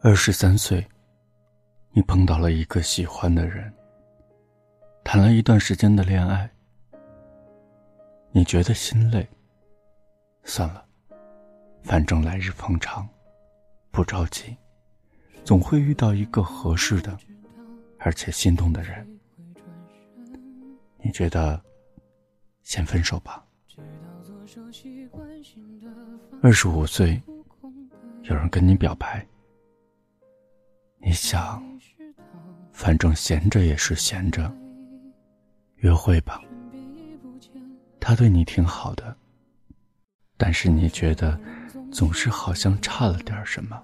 二十三岁，你碰到了一个喜欢的人，谈了一段时间的恋爱，你觉得心累。算了，反正来日方长，不着急，总会遇到一个合适的，而且心动的人。你觉得，先分手吧。二十五岁，有人跟你表白。你想，反正闲着也是闲着，约会吧。他对你挺好的，但是你觉得总是好像差了点什么。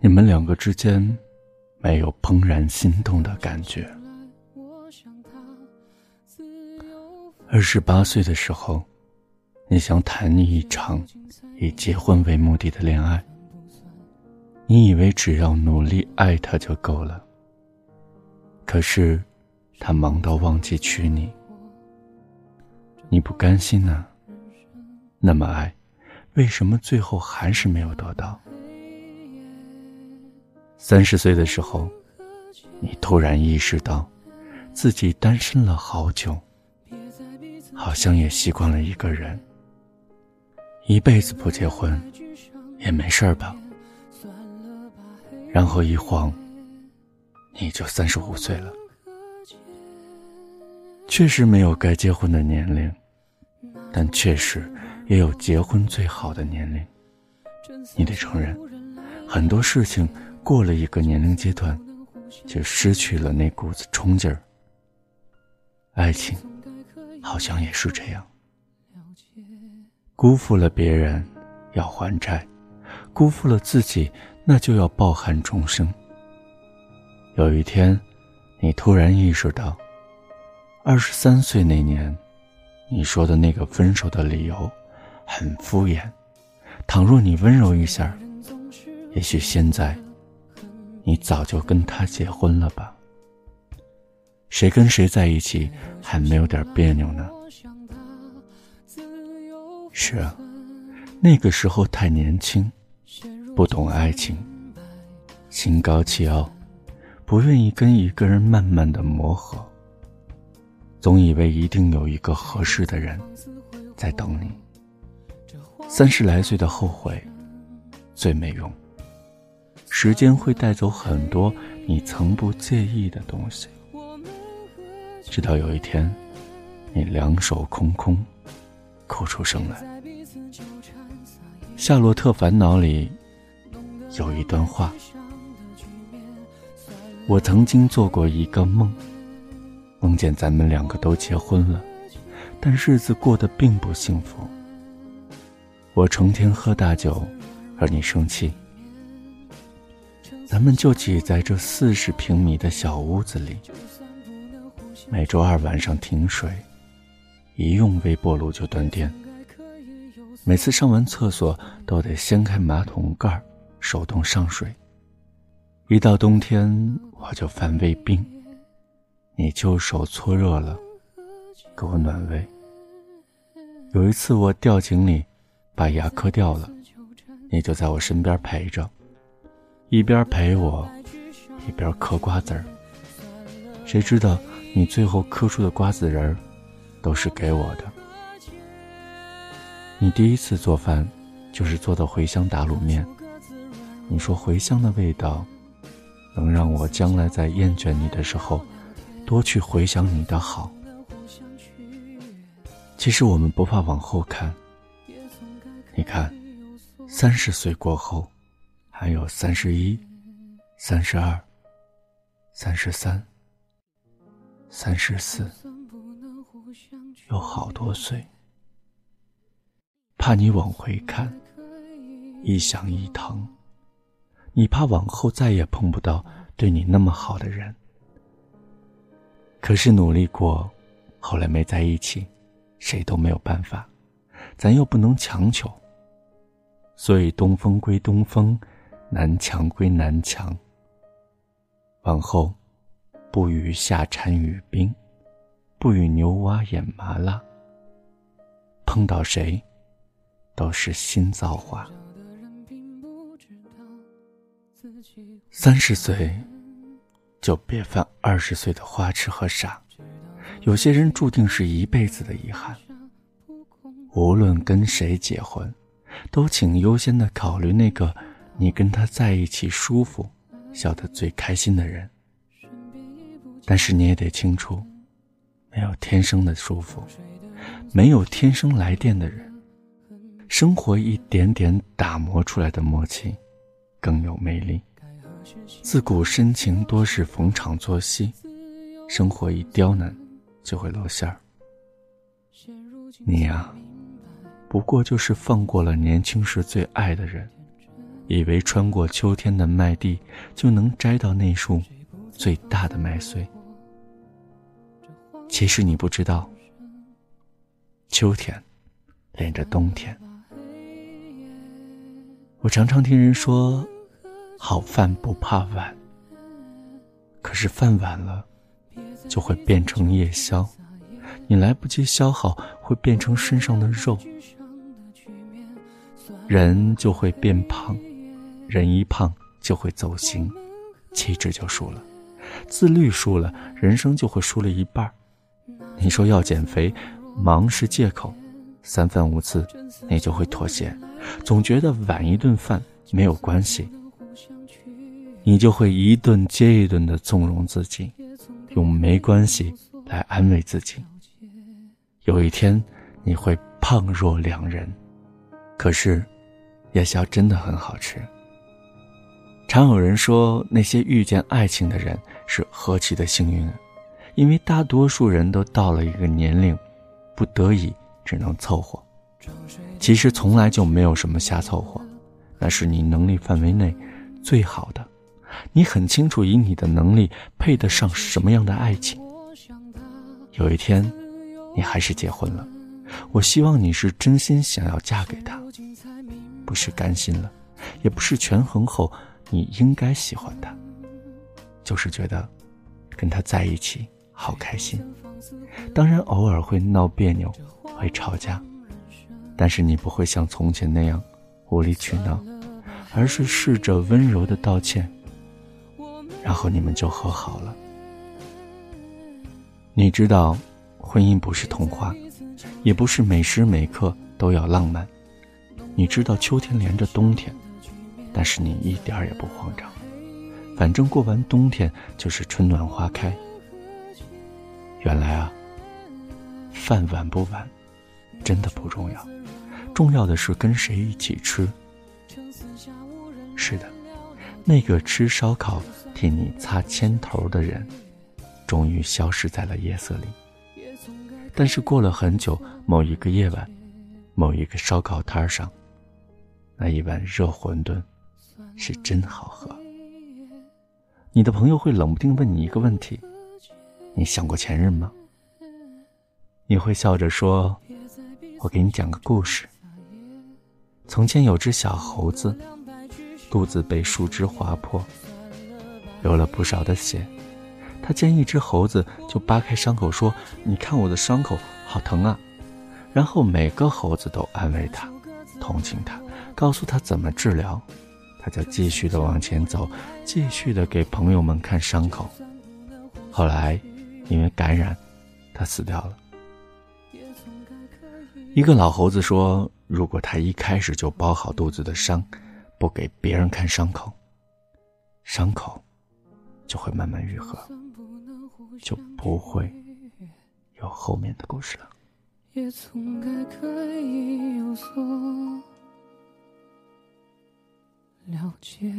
你们两个之间没有怦然心动的感觉。二十八岁的时候，你想谈一场以结婚为目的的恋爱。你以为只要努力爱他就够了，可是他忙到忘记娶你，你不甘心呢？那么爱，为什么最后还是没有得到？三十岁的时候，你突然意识到，自己单身了好久，好像也习惯了一个人，一辈子不结婚，也没事儿吧？然后一晃，你就三十五岁了。确实没有该结婚的年龄，但确实也有结婚最好的年龄。你得承认，很多事情过了一个年龄阶段，就失去了那股子冲劲儿。爱情，好像也是这样。辜负了别人，要还债；辜负了自己。那就要抱憾终生。有一天，你突然意识到，二十三岁那年，你说的那个分手的理由，很敷衍。倘若你温柔一下，也许现在，你早就跟他结婚了吧？谁跟谁在一起还没有点别扭呢？是啊，那个时候太年轻。不懂爱情，心高气傲，不愿意跟一个人慢慢的磨合，总以为一定有一个合适的人在等你。三十来岁的后悔最没用，时间会带走很多你曾不介意的东西，直到有一天，你两手空空，哭出声来。《夏洛特烦恼》里。有一段话，我曾经做过一个梦，梦见咱们两个都结婚了，但日子过得并不幸福。我成天喝大酒，而你生气，咱们就挤在这四十平米的小屋子里，每周二晚上停水，一用微波炉就断电，每次上完厕所都得掀开马桶盖儿。手动上水，一到冬天我就犯胃病，你就手搓热了，给我暖胃。有一次我掉井里，把牙磕掉了，你就在我身边陪着，一边陪我，一边嗑瓜子儿。谁知道你最后嗑出的瓜子仁儿，都是给我的。你第一次做饭，就是做的茴香打卤面。你说茴香的味道，能让我将来在厌倦你的时候，多去回想你的好。其实我们不怕往后看，你看，三十岁过后，还有三十一、三十二、三十三、三十四，有好多岁。怕你往回看，一想一疼。你怕往后再也碰不到对你那么好的人，可是努力过，后来没在一起，谁都没有办法，咱又不能强求。所以东风归东风，南墙归南墙。往后，不与夏蝉语冰，不与牛蛙演麻辣。碰到谁，都是新造化。三十岁，就别犯二十岁的花痴和傻。有些人注定是一辈子的遗憾。无论跟谁结婚，都请优先的考虑那个你跟他在一起舒服、笑得最开心的人。但是你也得清楚，没有天生的舒服，没有天生来电的人。生活一点点打磨出来的默契，更有魅力。自古深情多是逢场作戏，生活一刁难，就会露馅儿。你呀，不过就是放过了年轻时最爱的人，以为穿过秋天的麦地，就能摘到那束最大的麦穗。其实你不知道，秋天连着冬天。我常常听人说，好饭不怕晚。可是饭晚了，就会变成夜宵，你来不及消耗，会变成身上的肉。人就会变胖，人一胖就会走形，气质就输了，自律输了，人生就会输了一半。你说要减肥，忙是借口。三番五次，你就会妥协，总觉得晚一顿饭没有关系，你就会一顿接一顿的纵容自己，用没关系来安慰自己。有一天，你会胖若两人，可是，夜宵真的很好吃。常有人说，那些遇见爱情的人是何其的幸运，因为大多数人都到了一个年龄，不得已。只能凑合，其实从来就没有什么瞎凑合，那是你能力范围内最好的。你很清楚，以你的能力配得上什么样的爱情。有一天，你还是结婚了，我希望你是真心想要嫁给他，不是甘心了，也不是权衡后你应该喜欢他，就是觉得跟他在一起好开心。当然，偶尔会闹别扭。会吵架，但是你不会像从前那样无理取闹，而是试着温柔的道歉，然后你们就和好了。你知道，婚姻不是童话，也不是每时每刻都要浪漫。你知道秋天连着冬天，但是你一点儿也不慌张，反正过完冬天就是春暖花开。原来啊，饭晚不晚。真的不重要，重要的是跟谁一起吃。是的，那个吃烧烤替你擦肩头的人，终于消失在了夜色里。但是过了很久，某一个夜晚，某一个烧烤摊上，那一碗热馄饨，是真好喝。你的朋友会冷不丁问你一个问题：你想过前任吗？你会笑着说。我给你讲个故事。从前有只小猴子，肚子被树枝划破，流了不少的血。他见一只猴子，就扒开伤口说：“你看我的伤口好疼啊！”然后每个猴子都安慰他，同情他，告诉他怎么治疗。他就继续的往前走，继续的给朋友们看伤口。后来，因为感染，他死掉了。一个老猴子说：“如果他一开始就包好肚子的伤，不给别人看伤口，伤口就会慢慢愈合，就不会有后面的故事了。”也从该可以有所了解。